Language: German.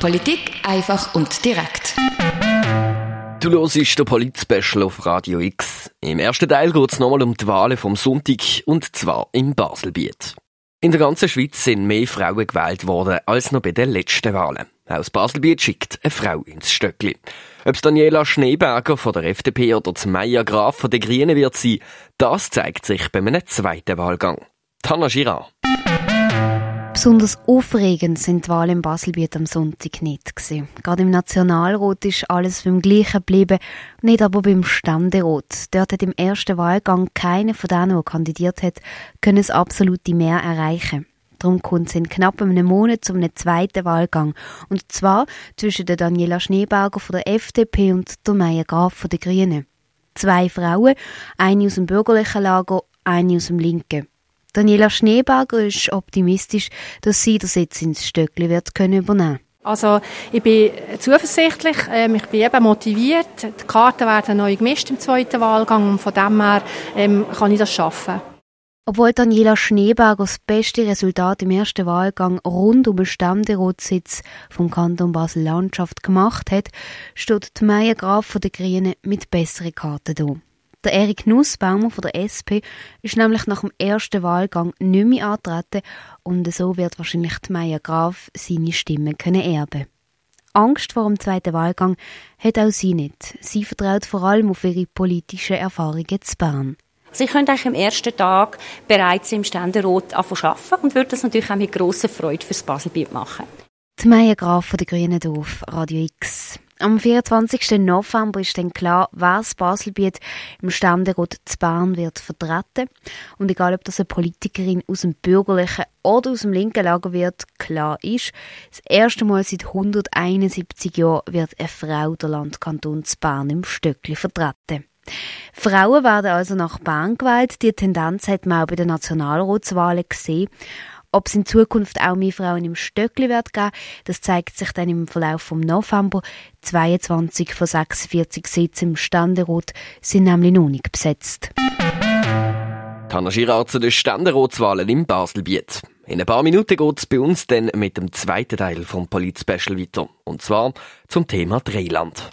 Politik einfach und direkt. Du hörst den Polit-Special auf Radio X. Im ersten Teil geht es nochmal um die Wahlen vom Sonntag, und zwar im Baselbiet. In der ganzen Schweiz sind mehr Frauen gewählt worden als noch bei den letzten Wahlen. Aus Baselbiet schickt eine Frau ins Stöckli. Ob Daniela Schneeberger von der FDP oder Maya Graf von den Grünen wird sein, das zeigt sich bei einem zweiten Wahlgang. Tana Girard. Besonders aufregend sind die Wahlen in Baselbiet am Sonntag nicht gewesen. Gerade im Nationalrat ist alles beim Gleichen geblieben, nicht aber beim Ständerat. Dort hat im ersten Wahlgang keiner von denen, der kandidiert hat, können das absolute Mehr erreichen. Darum kommt es in knapp einem Monat zu einem zweiten Wahlgang. Und zwar zwischen der Daniela Schneeberger von der FDP und der Meier Graf von den Grünen. Zwei Frauen, eine aus dem bürgerlichen Lager, eine aus dem linken. Daniela Schneeberger ist optimistisch, dass sie den Sitz ins Stöckli wird können übernehmen also ich bin zuversichtlich, ähm, ich bin eben motiviert. Die Karten werden neu gemischt im zweiten Wahlgang und von dem her ähm, kann ich das schaffen. Obwohl Daniela Schneeberger das beste Resultat im ersten Wahlgang rund um den Ständeratssitz vom Kanton Basel-Landschaft gemacht hat, steht die Meier Graf von der Grünen mit besseren Karten da. Der Erik Nussbaumer von der SP ist nämlich nach dem ersten Wahlgang nicht mehr antreten und so wird wahrscheinlich die Maya Graf seine Stimme können erben. Angst vor dem zweiten Wahlgang hat auch sie nicht. Sie vertraut vor allem auf ihre politischen Erfahrungen zu Bern. Sie können eigentlich am ersten Tag bereits im Ständerat arbeiten und würde das natürlich auch mit grosser Freude fürs Baselbiet machen. Die Maya Graf von der Grünen Dorf, Radio X. Am 24. November ist dann klar, wer das Baselbiet im Ständerat zu Bern wird vertreten. Und egal, ob das eine Politikerin aus dem bürgerlichen oder aus dem linken Lager wird, klar ist, das erste Mal seit 171 Jahren wird eine Frau der Landkanton zu Bern im Stöckli vertreten. Frauen werden also nach Bern gewählt. Die Tendenz hat man auch bei den Nationalratswahlen gesehen. Ob es in Zukunft auch mehr Frauen im Stöckli wird geben, das zeigt sich dann im Verlauf vom November. 22 von 46 Sitzen im Ständerat sind nämlich noch nicht besetzt. Girard zu den Ständeratswahlen im Baselbiet. In ein paar Minuten geht es bei uns dann mit dem zweiten Teil vom Polit-Special weiter. Und zwar zum Thema Dreiland.